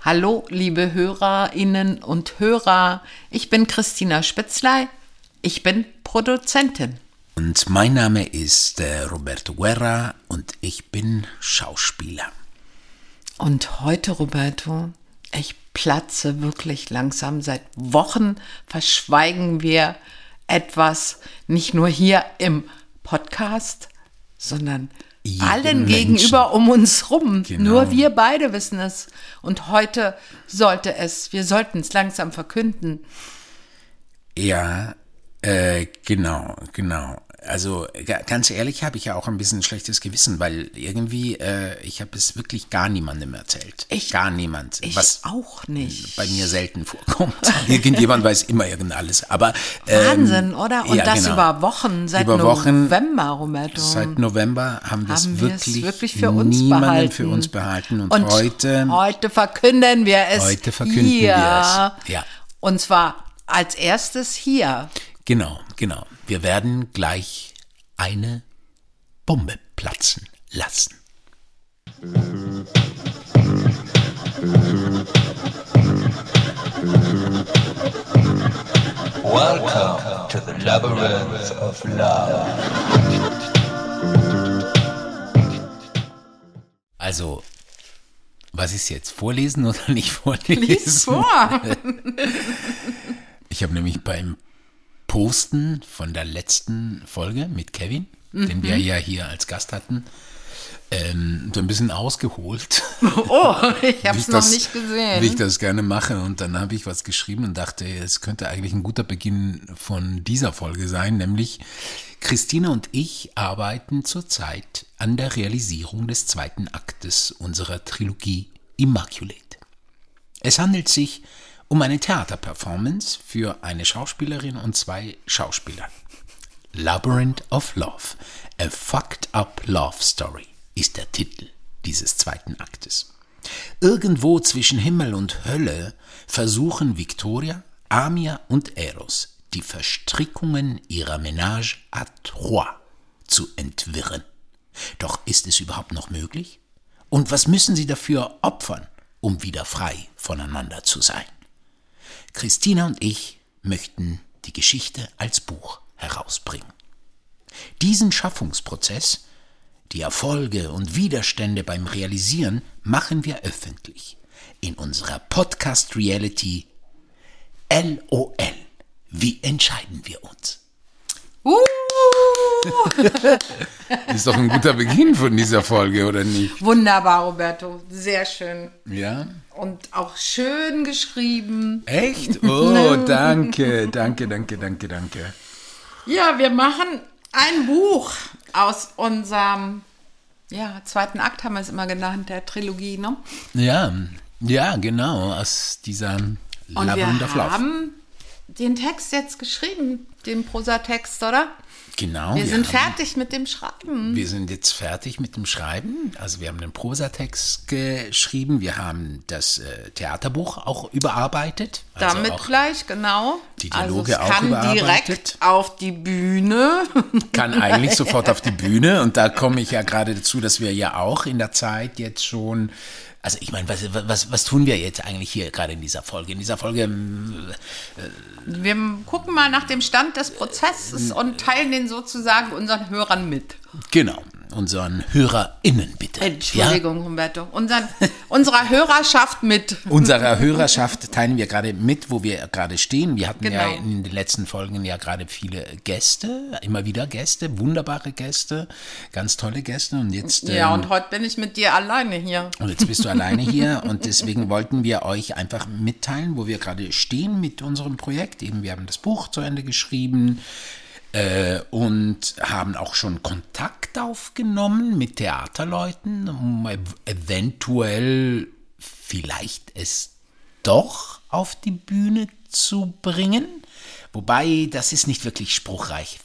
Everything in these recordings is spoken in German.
Hallo, liebe Hörerinnen und Hörer. Ich bin Christina Spitzlei. Ich bin Produzentin. Und mein Name ist äh, Roberto Guerra und ich bin Schauspieler. Und heute, Roberto, ich platze wirklich langsam. Seit Wochen verschweigen wir etwas, nicht nur hier im Podcast, sondern allen Menschen. gegenüber um uns rum. Genau. Nur wir beide wissen es. Und heute sollte es, wir sollten es langsam verkünden. Ja, äh, genau, genau. Also ga- ganz ehrlich habe ich ja auch ein bisschen ein schlechtes Gewissen, weil irgendwie, äh, ich habe es wirklich gar niemandem erzählt. Ich- gar niemand. Ich was auch nicht. bei mir selten vorkommt. Irgendjemand weiß immer irgend alles. Aber ähm, Wahnsinn, oder? Und ja, das genau. über Wochen, seit Über Wochen, November, Roberto. Seit November haben wir es haben wir es wirklich, wirklich für uns niemanden behalten. für uns behalten. Und, Und heute, heute verkünden wir es Heute verkünden hier. wir es, ja. Und zwar als erstes hier. Genau, genau. Wir werden gleich eine Bombe platzen lassen. Welcome to the labyrinth of love. Also, was ist jetzt? Vorlesen oder nicht vorlesen? Lies vor. Ich habe nämlich beim Posten von der letzten Folge mit Kevin, den Mhm. wir ja hier als Gast hatten, ähm, so ein bisschen ausgeholt. Oh, ich habe es noch das- nicht gesehen. Wie ich das gerne mache. Und dann habe ich was geschrieben und dachte, es könnte eigentlich ein guter Beginn von dieser Folge sein, nämlich Christina und ich arbeiten zurzeit an der Realisierung des zweiten Aktes unserer Trilogie Immaculate. Es handelt sich um eine Theaterperformance für eine Schauspielerin und zwei Schauspieler. Labyrinth of Love, a fucked up love story ist der Titel dieses zweiten Aktes. Irgendwo zwischen Himmel und Hölle versuchen Victoria, Amia und Eros die Verstrickungen ihrer Ménage à trois zu entwirren. Doch ist es überhaupt noch möglich? Und was müssen sie dafür opfern, um wieder frei voneinander zu sein? Christina und ich möchten die Geschichte als Buch herausbringen. Diesen Schaffungsprozess, die Erfolge und Widerstände beim Realisieren machen wir öffentlich in unserer Podcast Reality LOL. Wie entscheiden wir uns? uh, Ist doch ein guter Beginn von dieser Folge, oder nicht? wunderbar, Roberto. Sehr schön. Ja. Und auch schön geschrieben. Echt? Oh, danke, danke, danke, danke, danke. Ja, wir machen ein Buch aus unserem ja, zweiten Akt, haben wir es immer genannt, der Trilogie, ne? Ja, ja, genau, aus dieser Labyrinth of wir Love. haben den Text jetzt geschrieben, den Prosatext, oder? Genau. Wir sind haben- fertig mit dem Schreiben. Wir sind jetzt fertig mit dem Schreiben. Also wir haben den Prosatext geschrieben. Wir haben das äh, Theaterbuch auch überarbeitet. Also Damit auch gleich, genau. die Dialoge also es auch kann überarbeitet. direkt auf die Bühne. kann eigentlich sofort auf die Bühne. Und da komme ich ja gerade dazu, dass wir ja auch in der Zeit jetzt schon. Also ich meine, was, was, was tun wir jetzt eigentlich hier gerade in dieser Folge? In dieser Folge ähm, Wir gucken mal nach dem Stand des Prozesses und teilen den sozusagen unseren Hörern mit. genau unseren HörerInnen bitte. Entschuldigung, Humberto. Unseren, unserer Hörerschaft mit. Unserer Hörerschaft teilen wir gerade mit, wo wir gerade stehen. Wir hatten ja Genau. in den letzten Folgen ja gerade viele Gäste, immer wieder Gäste, wunderbare Gäste, ganz tolle Gäste. Und jetzt, Ja, ähm, und heute bin ich mit dir alleine hier. und jetzt bist du alleine hier und deswegen wollten wir euch einfach mitteilen, wo wir gerade stehen mit unserem Projekt. Eben, wir haben das Buch zu Ende geschrieben äh, und haben auch schon Kontakt aufgenommen mit Theaterleuten, um ev eventuell vielleicht es doch auf die Bühne zu bringen. Wobei, das ist nicht wirklich spruchreich,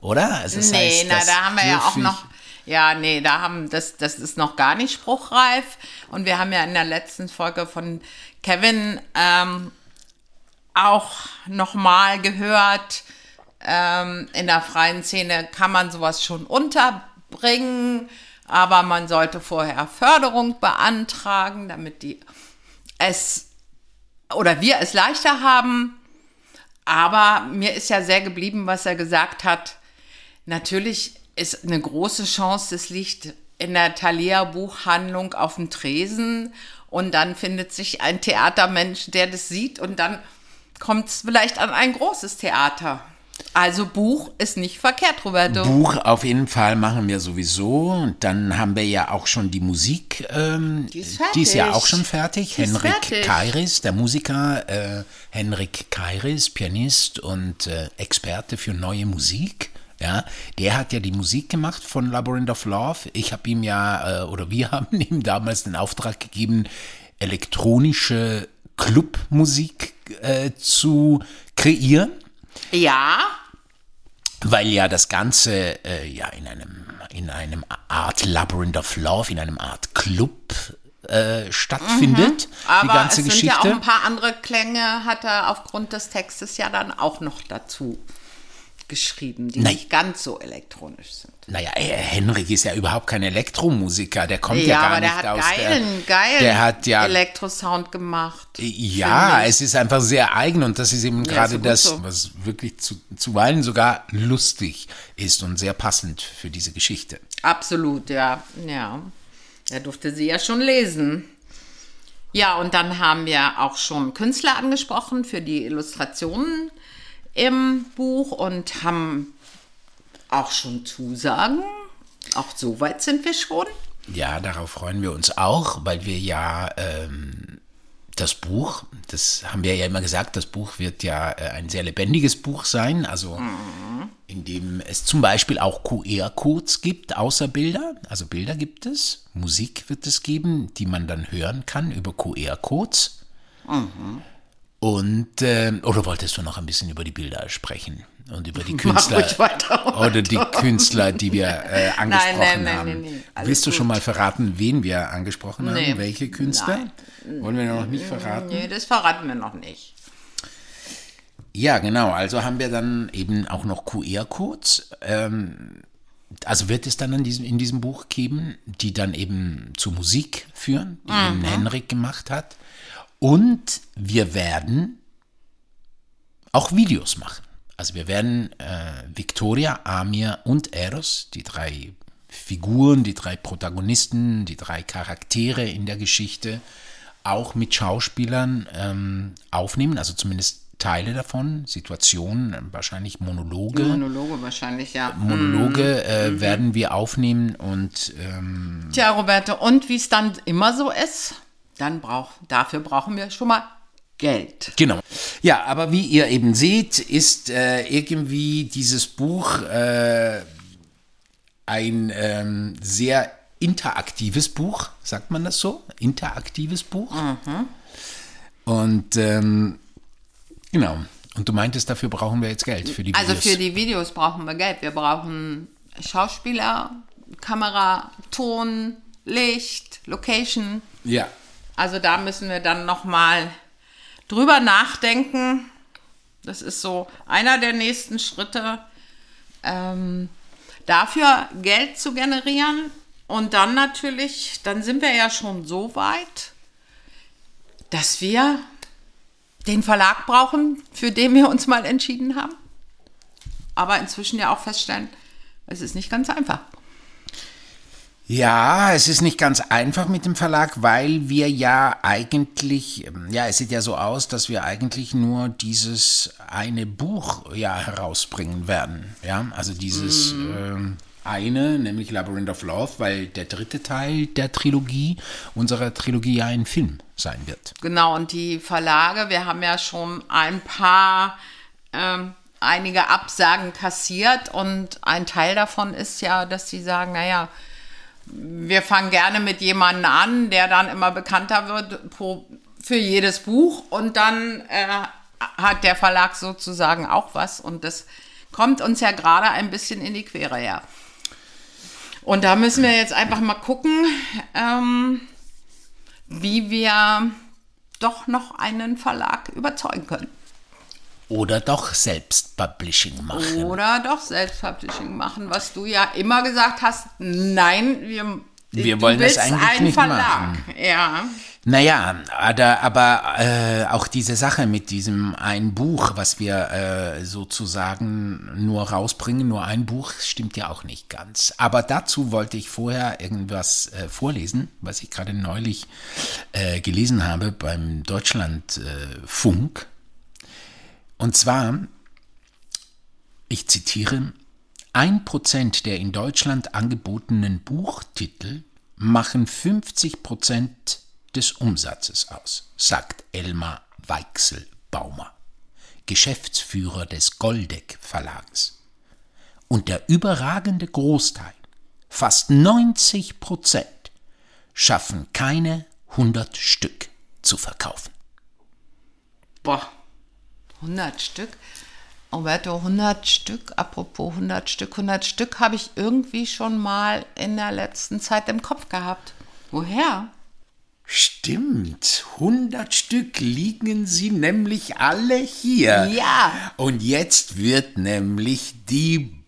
oder? Also das nee, heißt, na, da haben wir ja auch noch. Ja, nee, da haben das, das ist noch gar nicht spruchreif. Und wir haben ja in der letzten Folge von Kevin ähm, auch nochmal gehört, ähm, in der freien Szene kann man sowas schon unterbringen, aber man sollte vorher Förderung beantragen, damit die es oder wir es leichter haben. Aber mir ist ja sehr geblieben, was er gesagt hat. Natürlich ist eine große Chance, es liegt in der Thalia Buchhandlung auf dem Tresen und dann findet sich ein Theatermensch, der das sieht und dann kommt es vielleicht an ein großes Theater. Also Buch ist nicht verkehrt, Roberto. Buch auf jeden Fall machen wir sowieso. Und dann haben wir ja auch schon die Musik. Ähm, Die ist Die ist ja fertig. auch schon fertig. Die Henrik fertig. Kairis, der Musiker, äh, Henrik Kairis, Pianist und äh, Experte für neue Musik. Ja, der hat ja die Musik gemacht von Labyrinth of Love. Ich habe ihm ja, äh, oder wir haben ihm damals den Auftrag gegeben, elektronische Clubmusik äh, zu kreieren Ja, weil ja das Ganze äh, ja in einem in einem Art Labyrinth of Love, in einem Art Club äh, stattfindet, Mhm. aber die ganze es sind Geschichte. ja auch ein paar andere Klänge, hat er aufgrund des Textes ja dann auch noch dazu geschrieben, die Nein. nicht ganz so elektronisch sind. Naja, äh, Henrik ist ja überhaupt kein Elektromusiker, der kommt ja, Ja, gar nicht aus geilen, der, geilen der hat ja Elektrosound gemacht. Ja, finde ich. es ist einfach sehr eigen und das ist eben Ja, gerade gut das, so. was wirklich zu, zuweilen sogar lustig ist und sehr passend für diese Geschichte. Absolut, ja. Ja. Er durfte sie ja schon lesen. Ja, und dann haben wir auch schon Künstler angesprochen für die Illustrationen im Buch und haben auch schon Zusagen. Auch so weit sind wir schon. Ja, darauf freuen wir uns auch, weil wir ja ähm, das Buch, das haben wir ja immer gesagt, das Buch wird ja äh, ein sehr lebendiges Buch sein, also in dem es zum Beispiel auch QR-Codes gibt, außer Bilder. Also Bilder gibt es, Musik wird es geben, die man dann hören kann über QR-Codes. Und, ähm, oder wolltest du noch ein bisschen über die Bilder sprechen? Und über die Künstler oder die Künstler, die wir äh, angesprochen nein, nein, haben. nein, nein, alles Willst du gut. schon mal verraten, wen wir angesprochen haben? Nee. Welche Künstler? Wollen wir noch nicht verraten? Nee, das verraten wir noch nicht. Ja, genau. Also haben wir dann eben auch noch QR-Codes. Ähm, also wird es dann in diesem, in diesem Buch geben, die dann eben zur Musik führen, die eben Henrik gemacht hat. Und wir werden auch Videos machen. Also wir werden äh, Victoria, Amir und Eros, die drei Figuren, die drei Protagonisten, die drei Charaktere in der Geschichte, auch mit Schauspielern ähm, aufnehmen, also zumindest Teile davon, Situationen, wahrscheinlich Monologe. Monologe wahrscheinlich, ja. Monologe äh, werden wir aufnehmen und ähm, Tja, Roberto, und wie es dann immer so ist, dann brauch, dafür brauchen wir schon mal Geld. Genau. Ja, aber wie ihr eben seht, ist äh, irgendwie dieses Buch äh, ein ähm, sehr interaktives Buch, sagt man das so? Interaktives Buch. Und ähm, genau. Und du meintest, dafür brauchen wir jetzt Geld für die Also Videos. für die Videos brauchen wir Geld. Wir brauchen Schauspieler, Kamera, Ton, Licht, Location. ja. Also da müssen wir dann noch mal drüber nachdenken. Das ist so einer der nächsten Schritte, ähm, dafür Geld zu generieren. Und dann natürlich, dann sind wir ja schon so weit, dass wir den Verlag brauchen, für den wir uns mal entschieden haben. Aber inzwischen ja auch feststellen, es ist nicht ganz einfach. Ja, es ist nicht ganz einfach mit dem Verlag, weil wir ja eigentlich, ähm, ja, es sieht ja so aus, dass wir eigentlich nur dieses eine Buch ja herausbringen werden. Ja, also dieses ähm, eine, nämlich Labyrinth of Love, weil der dritte Teil der Trilogie, unserer Trilogie ja ein Film sein wird. Genau, und die Verlage, wir haben ja schon ein paar, ähm, einige Absagen kassiert und ein Teil davon ist ja, dass sie sagen, naja, wir fangen gerne mit jemandem an, der dann immer bekannter wird pro, für jedes Buch und dann äh, hat der Verlag sozusagen auch was und das kommt uns ja gerade ein bisschen in die Quere, ja. Und da müssen wir jetzt einfach mal gucken, ähm, wie wir doch noch einen Verlag überzeugen können. Oder doch selbst Publishing machen. Oder doch Selbstpublishing machen, was du ja immer gesagt hast, nein, wir Wir wollen das eigentlich einen nicht Verlag. machen. Ja. Naja, aber, aber äh, auch diese Sache mit diesem ein Buch, was wir äh, sozusagen nur rausbringen, nur ein Buch, stimmt ja auch nicht ganz. Aber dazu wollte ich vorher irgendwas äh, vorlesen, was ich gerade neulich äh, gelesen habe beim Deutschlandfunk. Und zwar, ich zitiere, ein Prozent der in Deutschland angebotenen Buchtitel machen 50 Prozent des Umsatzes aus, sagt Elmar Weichselbaumer, Geschäftsführer des Goldeck Verlages. Und der überragende Großteil, fast 90 Prozent, schaffen keine 100 Stück zu verkaufen. Boah, 100 Stück. Roberto, 100 Stück, apropos 100 Stück, 100 Stück habe ich irgendwie schon mal in der letzten Zeit im Kopf gehabt. Woher? Stimmt, 100 Stück liegen sie nämlich alle hier. Ja. Und jetzt wird nämlich die.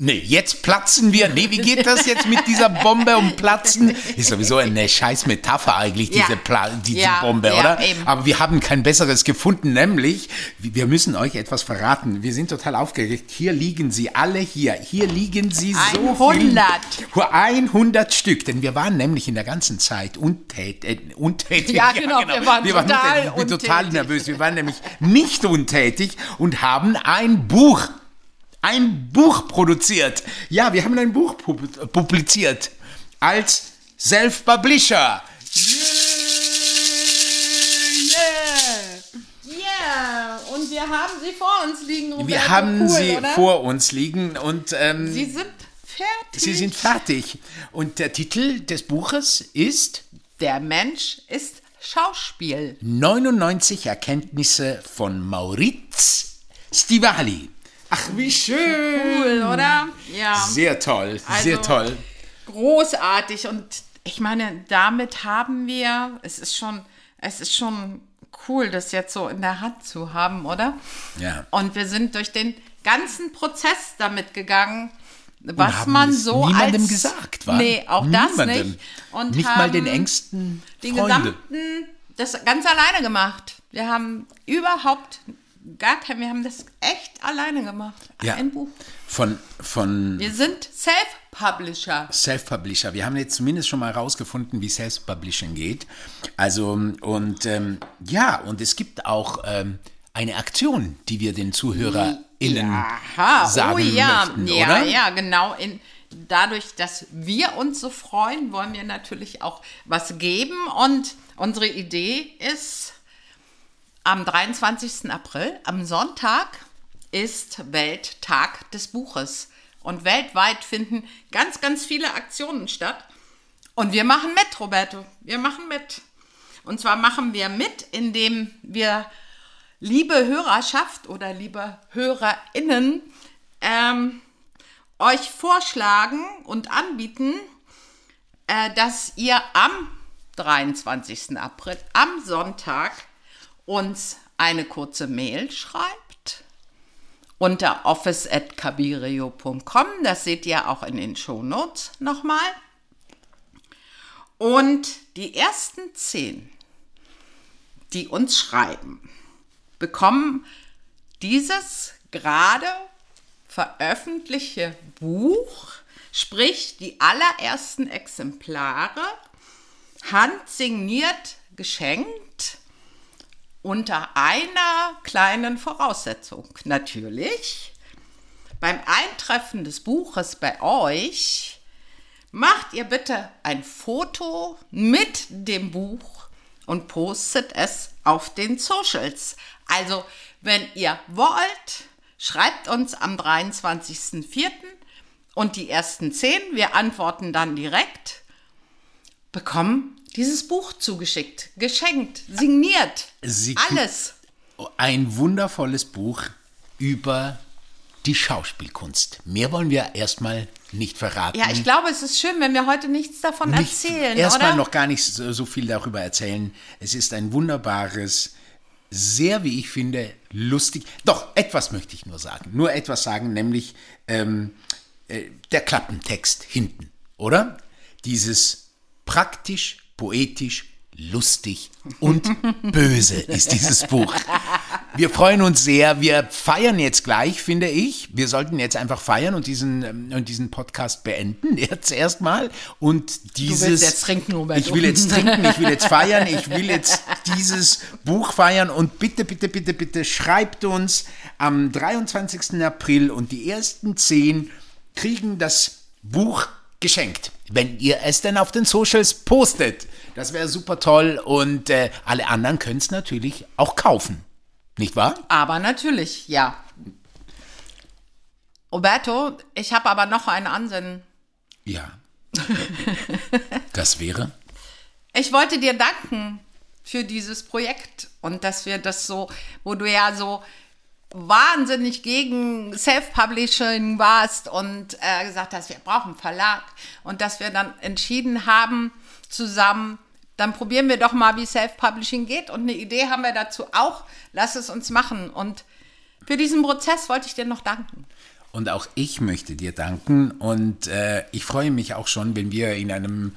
Nee, jetzt platzen wir. Nee, wie geht das jetzt mit dieser Bombe und Platzen? Ist sowieso eine scheiß Metapher eigentlich, Ja. diese, Pla diese Ja, Bombe, ja, oder? eben. Aber wir haben kein besseres gefunden, nämlich, wir müssen euch etwas verraten. Wir sind total aufgeregt. Hier liegen sie alle hier. Hier liegen sie so 100. viel. 100 Stück, denn wir waren nämlich in der ganzen Zeit untät, äh, untätig. Ja, genau, wir waren total untätig. Ich bin total untätig. nervös. Wir waren nämlich nicht untätig und haben ein Buch, ein Buch produziert. Ja, wir haben ein Buch pub publiziert als Self-Publisher. Yeah. Yeah, und wir haben sie vor uns liegen, Roberto. Wir haben cool, sie oder? vor uns liegen und ähm, Sie sind fertig. sie sind fertig. Und der Titel des Buches ist Der Mensch ist Schauspiel. 99 Erkenntnisse von Mauriz Stivali. Ach, wie schön. Cool, oder? Ja. Sehr toll, sehr Also- toll. großartig und ich meine, damit haben wir, es ist schon, es ist schon cool, das jetzt so in der Hand zu haben, oder? Ja. Und wir sind durch den ganzen Prozess damit gegangen, was man so niemandem als, gesagt, wa? Nee, auch das Niemandem. nicht. Und Nicht mal den engsten den Freunde. gesamten, das ganz alleine gemacht. Wir haben überhaupt gar kein, wir haben das echt alleine gemacht. Ja. Ein Buch. Von, von Wir sind Self-Publisher. Self-Publisher. Wir haben jetzt zumindest schon mal rausgefunden, wie Self-Publishing geht. Also, und ähm, ja, und es gibt auch ähm, eine Aktion, die wir den ZuhörerInnen Aha, sagen oh ja, möchten, ja, oder? ja, genau. In, dadurch, dass wir uns so freuen, wollen wir natürlich auch was geben. Und unsere Idee ist, am 23. April, am Sonntag, ist Welttag des Buches. Und weltweit finden ganz, ganz viele Aktionen statt. Und wir machen mit, Roberto. Wir machen mit. Und zwar machen wir mit, indem wir liebe Hörerschaft oder liebe HörerInnen ähm, euch vorschlagen und anbieten, äh, dass ihr am 23. April, am Sonntag, uns eine kurze Mail schreibt unter office.cabirio.com. Das seht ihr auch in den Shownotes nochmal. Und die ersten zehn, die uns schreiben, bekommen dieses gerade veröffentlichte Buch, sprich die allerersten Exemplare, handsigniert geschenkt unter einer kleinen Voraussetzung. Natürlich, beim Eintreffen des Buches bei euch macht ihr bitte ein Foto mit dem Buch und postet es auf den Socials. Also, wenn ihr wollt, schreibt uns am 23.04. und die ersten zehn, wir antworten dann direkt, bekommen dieses Buch zugeschickt, geschenkt, signiert, Sie- alles. Ein wundervolles Buch über die Schauspielkunst. Mehr wollen wir erstmal nicht verraten. Ja, ich glaube, es ist schön, wenn wir heute nichts davon nicht, erzählen, erstmal noch gar nicht so, so viel darüber erzählen. Es ist ein wunderbares, sehr, wie ich finde, lustig. Doch, etwas möchte ich nur sagen. Nur etwas sagen, nämlich ähm, äh, der Klappentext hinten, oder? Dieses Praktisch, poetisch, lustig und böse ist dieses Buch. Wir freuen uns sehr. Wir feiern jetzt gleich, finde ich. Wir sollten jetzt einfach feiern und diesen, ähm, und diesen Podcast beenden. Jetzt erstmal. Und dieses. Du willst jetzt trinken, Roberto. Ich will jetzt trinken, ich will jetzt feiern, ich will jetzt dieses Buch feiern. Und bitte, bitte, bitte, bitte schreibt uns am 23. April und die ersten zehn kriegen das Buch geschenkt. Wenn ihr es denn auf den Socials postet. Das wäre super toll. Und äh, alle anderen können es natürlich auch kaufen. Nicht wahr? Aber natürlich, ja. Roberto, ich habe aber noch ein Ansinnen. Ja. das wäre? Ich wollte dir danken für dieses Projekt und dass wir das so, wo du ja so wahnsinnig gegen Self-Publishing warst und äh, gesagt hast, wir brauchen einen Verlag und dass wir dann entschieden haben, zusammen, dann probieren wir doch mal, wie Self-Publishing geht und eine Idee haben wir dazu auch, lass es uns machen. Und für diesen Prozess wollte ich dir noch danken. Und auch ich möchte dir danken. Und äh, ich freue mich auch schon, wenn wir in einem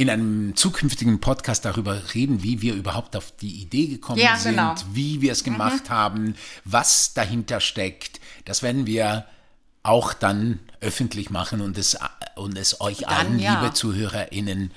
in einem zukünftigen Podcast darüber reden, wie wir überhaupt auf die Idee gekommen Ja, sind, genau. wie wir es gemacht haben, was dahinter steckt. Das werden wir auch dann öffentlich machen und es, und es euch allen, ja. liebe ZuhörerInnen,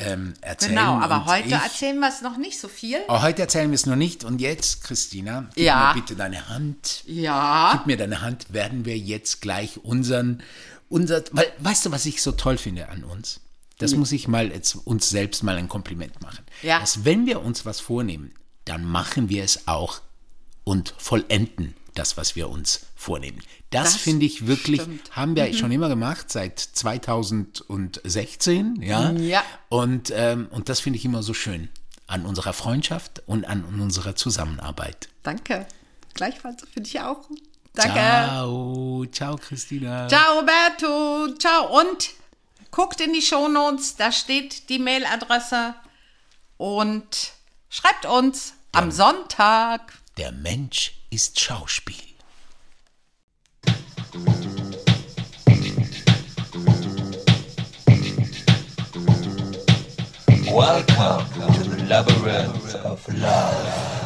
ähm, erzählen. Genau, aber heute ich, erzählen wir es noch nicht so viel. Oh, heute erzählen wir es noch nicht. Und jetzt, Christina, gib Ja. mir bitte deine Hand. Ja. Gib mir deine Hand, werden wir jetzt gleich unseren, unser, weil, weißt du, was ich so toll finde an uns? Das muss ich mal jetzt uns selbst mal ein Kompliment machen. Ja. Dass wenn wir uns was vornehmen, dann machen wir es auch und vollenden das, was wir uns vornehmen. Das, Das finde ich wirklich, stimmt. Mhm. haben wir schon immer gemacht, seit 2016, ja. Ja. Und, ähm, und das finde ich immer so schön an unserer Freundschaft und an unserer Zusammenarbeit. Danke. Gleichfalls für dich auch. Danke. Ciao, ciao Christina. Ciao, Roberto. Ciao. Und guckt in die Shownotes, da steht die Mailadresse. Und schreibt uns am Sonntag. Der Mensch ist Schauspiel. Welcome to the labyrinth of love.